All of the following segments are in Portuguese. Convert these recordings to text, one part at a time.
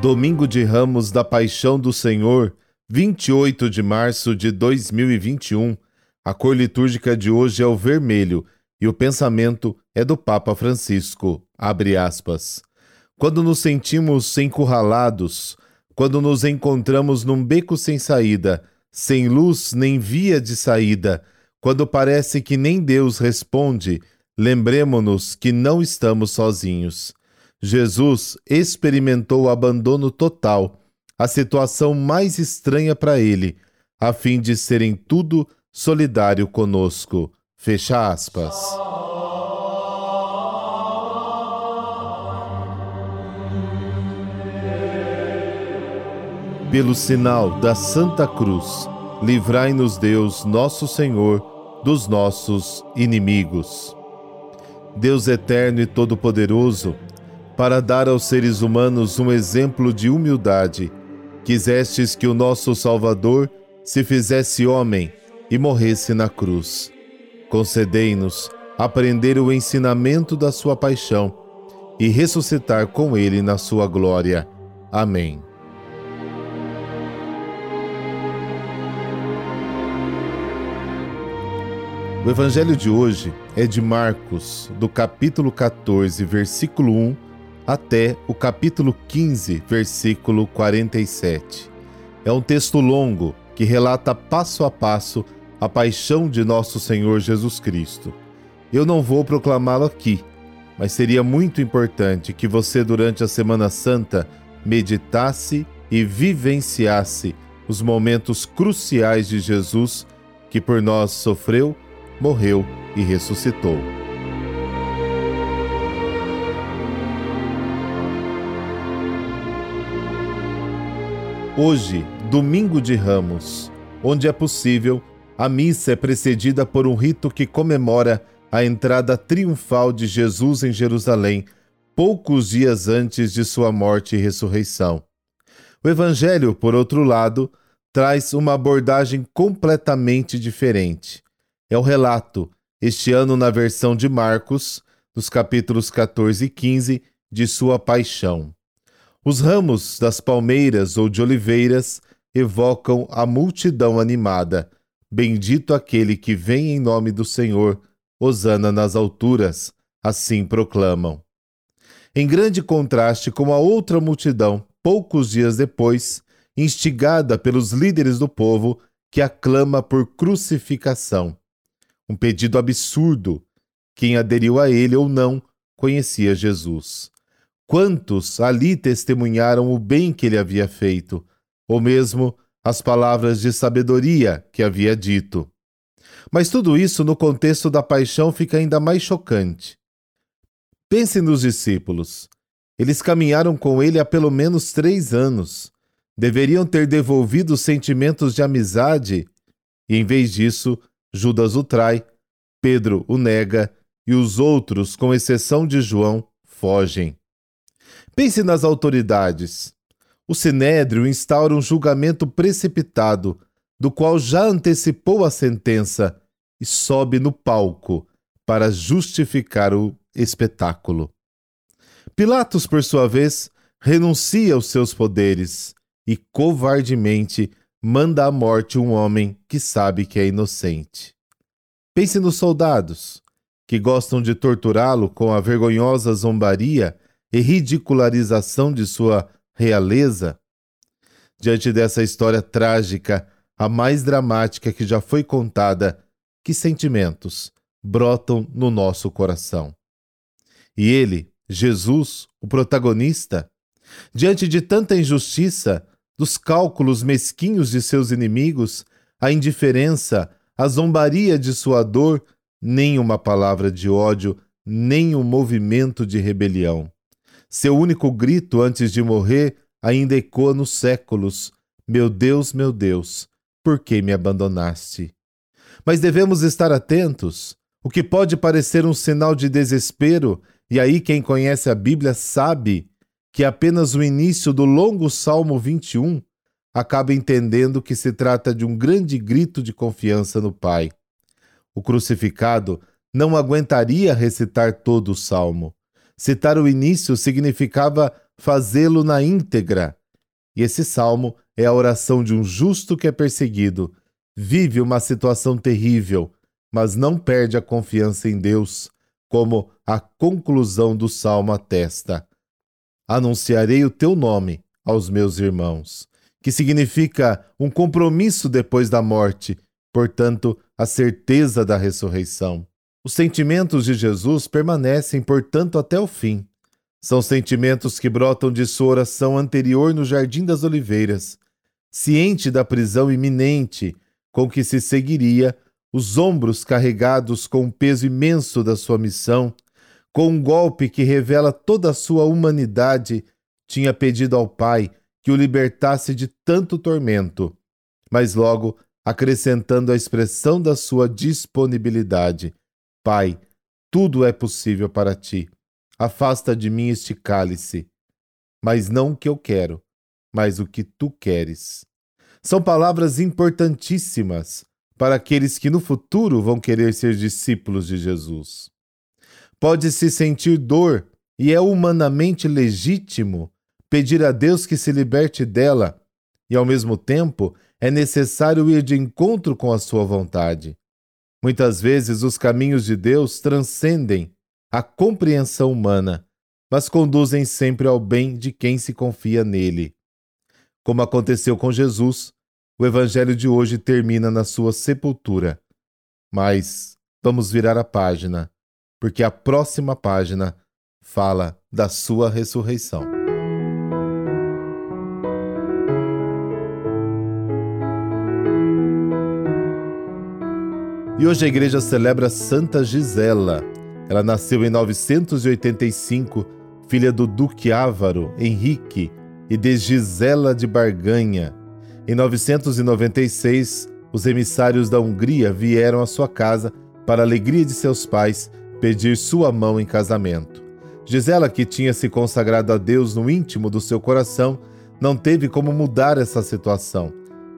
Domingo de Ramos da Paixão do Senhor, 28 de março de 2021. A cor litúrgica de hoje é o vermelho e o pensamento é do Papa Francisco. Abre aspas. Quando nos sentimos encurralados, quando nos encontramos num beco sem saída, sem luz nem via de saída, quando parece que nem Deus responde, lembremos-nos que não estamos sozinhos. Jesus experimentou o abandono total, a situação mais estranha para ele, a fim de ser em tudo solidário conosco. Fecha aspas. Pelo sinal da Santa Cruz, livrai-nos Deus, nosso Senhor, dos nossos inimigos. Deus eterno e todo-poderoso, para dar aos seres humanos um exemplo de humildade, quisestes que o nosso Salvador se fizesse homem e morresse na cruz. Concedei-nos aprender o ensinamento da sua paixão e ressuscitar com ele na sua glória. Amém. O evangelho de hoje é de Marcos, do capítulo 14, versículo 1 até o capítulo 15, versículo 47. É um texto longo que relata passo a passo a paixão de nosso Senhor Jesus Cristo. Eu não vou proclamá-lo aqui, mas seria muito importante que você, durante a Semana Santa, meditasse e vivenciasse os momentos cruciais de Jesus que por nós sofreu, morreu e ressuscitou. Hoje, domingo de Ramos, onde é possível, a missa é precedida por um rito que comemora a entrada triunfal de Jesus em Jerusalém, poucos dias antes de sua morte e ressurreição. O Evangelho, por outro lado, traz uma abordagem completamente diferente. É o relato, este ano na versão de Marcos, dos capítulos 14 e 15, de sua paixão. Os ramos das palmeiras ou de oliveiras evocam a multidão animada. Bendito aquele que vem em nome do Senhor, hosana nas alturas, assim proclamam. Em grande contraste com a outra multidão, poucos dias depois, instigada pelos líderes do povo, que aclama por crucificação. Um pedido absurdo. Quem aderiu a ele ou não conhecia Jesus. Quantos ali testemunharam o bem que ele havia feito, ou mesmo as palavras de sabedoria que havia dito. Mas tudo isso no contexto da paixão fica ainda mais chocante. Pense nos discípulos. Eles caminharam com ele há pelo menos três anos. Deveriam ter devolvido os sentimentos de amizade, e em vez disso, Judas o trai, Pedro o nega e os outros, com exceção de João, fogem. Pense nas autoridades. O Sinédrio instaura um julgamento precipitado, do qual já antecipou a sentença, e sobe no palco para justificar o espetáculo. Pilatos, por sua vez, renuncia aos seus poderes e covardemente manda à morte um homem que sabe que é inocente. Pense nos soldados, que gostam de torturá-lo com a vergonhosa zombaria e ridicularização de sua realeza? Diante dessa história trágica, a mais dramática que já foi contada, que sentimentos brotam no nosso coração? E ele, Jesus, o protagonista, diante de tanta injustiça, dos cálculos mesquinhos de seus inimigos, a indiferença, a zombaria de sua dor, nem uma palavra de ódio, nem um movimento de rebelião. Seu único grito antes de morrer ainda ecoa nos séculos: Meu Deus, meu Deus, por que me abandonaste? Mas devemos estar atentos. O que pode parecer um sinal de desespero, e aí quem conhece a Bíblia sabe que apenas o início do longo Salmo 21 acaba entendendo que se trata de um grande grito de confiança no Pai. O crucificado não aguentaria recitar todo o salmo. Citar o início significava fazê-lo na íntegra. E esse salmo é a oração de um justo que é perseguido, vive uma situação terrível, mas não perde a confiança em Deus, como a conclusão do salmo atesta. Anunciarei o teu nome aos meus irmãos, que significa um compromisso depois da morte, portanto, a certeza da ressurreição. Os sentimentos de Jesus permanecem, portanto, até o fim. São sentimentos que brotam de sua oração anterior no Jardim das Oliveiras. Ciente da prisão iminente com que se seguiria, os ombros carregados com o peso imenso da sua missão, com um golpe que revela toda a sua humanidade, tinha pedido ao Pai que o libertasse de tanto tormento, mas logo acrescentando a expressão da sua disponibilidade: Pai, tudo é possível para ti. Afasta de mim este cálice, mas não o que eu quero, mas o que tu queres. São palavras importantíssimas para aqueles que no futuro vão querer ser discípulos de Jesus. Pode-se sentir dor e é humanamente legítimo pedir a Deus que se liberte dela, e ao mesmo tempo é necessário ir de encontro com a sua vontade. Muitas vezes os caminhos de Deus transcendem a compreensão humana, mas conduzem sempre ao bem de quem se confia nele. Como aconteceu com Jesus, o evangelho de hoje termina na sua sepultura. Mas vamos virar a página, porque a próxima página fala da sua ressurreição. E hoje a igreja celebra Santa Gisela. Ela nasceu em 985, filha do Duque Ávaro Henrique e de Gisela de Barganha. Em 996, os emissários da Hungria vieram à sua casa para a alegria de seus pais pedir sua mão em casamento. Gisela, que tinha se consagrado a Deus no íntimo do seu coração, não teve como mudar essa situação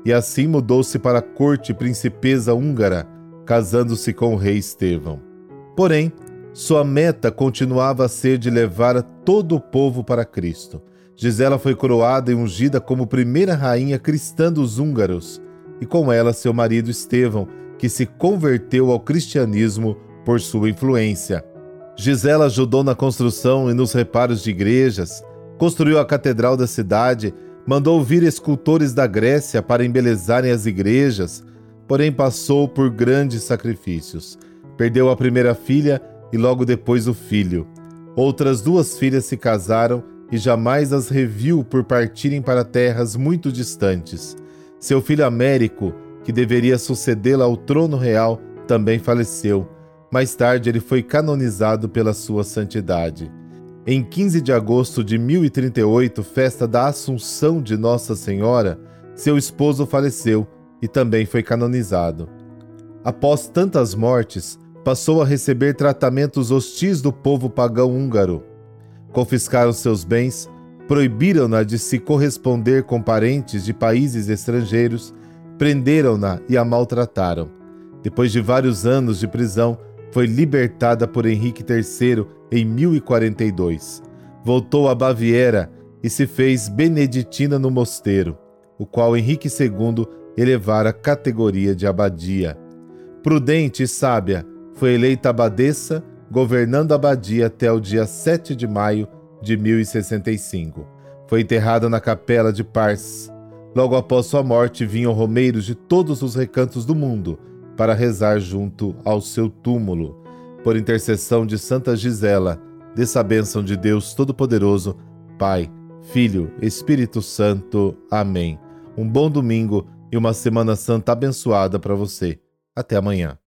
e assim mudou-se para a corte princesa húngara casando-se com o rei Estevão. Porém, sua meta continuava a ser de levar todo o povo para Cristo. Gisela foi coroada e ungida como primeira rainha cristã dos húngaros, e com ela seu marido Estevão, que se converteu ao cristianismo por sua influência. Gisela ajudou na construção e nos reparos de igrejas, construiu a catedral da cidade, mandou vir escultores da Grécia para embelezarem as igrejas, porém passou por grandes sacrifícios. Perdeu a primeira filha e logo depois o filho. Outras duas filhas se casaram e jamais as reviu por partirem para terras muito distantes. Seu filho Américo, que deveria sucedê-la ao trono real, também faleceu. Mais tarde ele foi canonizado pela sua santidade. Em 15 de agosto de 1038, festa da Assunção de Nossa Senhora, seu esposo faleceu e também foi canonizado. Após tantas mortes, passou a receber tratamentos hostis do povo pagão húngaro. Confiscaram seus bens, proibiram-na de se corresponder com parentes de países estrangeiros, prenderam-na e a maltrataram. Depois de vários anos de prisão, foi libertada por Henrique III em 1042. Voltou a Baviera e se fez beneditina no mosteiro, o qual Henrique II elevar a categoria de abadia. Prudente e sábia, foi eleita abadesa, governando a abadia até o dia 7 de maio de 1065. Foi enterrada na capela de Pars. Logo após sua morte, vinham romeiros de todos os recantos do mundo para rezar junto ao seu túmulo. Por intercessão de Santa Gisela, dessa bênção de Deus Todo-Poderoso, Pai, Filho, Espírito Santo. Amém. Um bom domingo e uma Semana Santa abençoada para você. Até amanhã.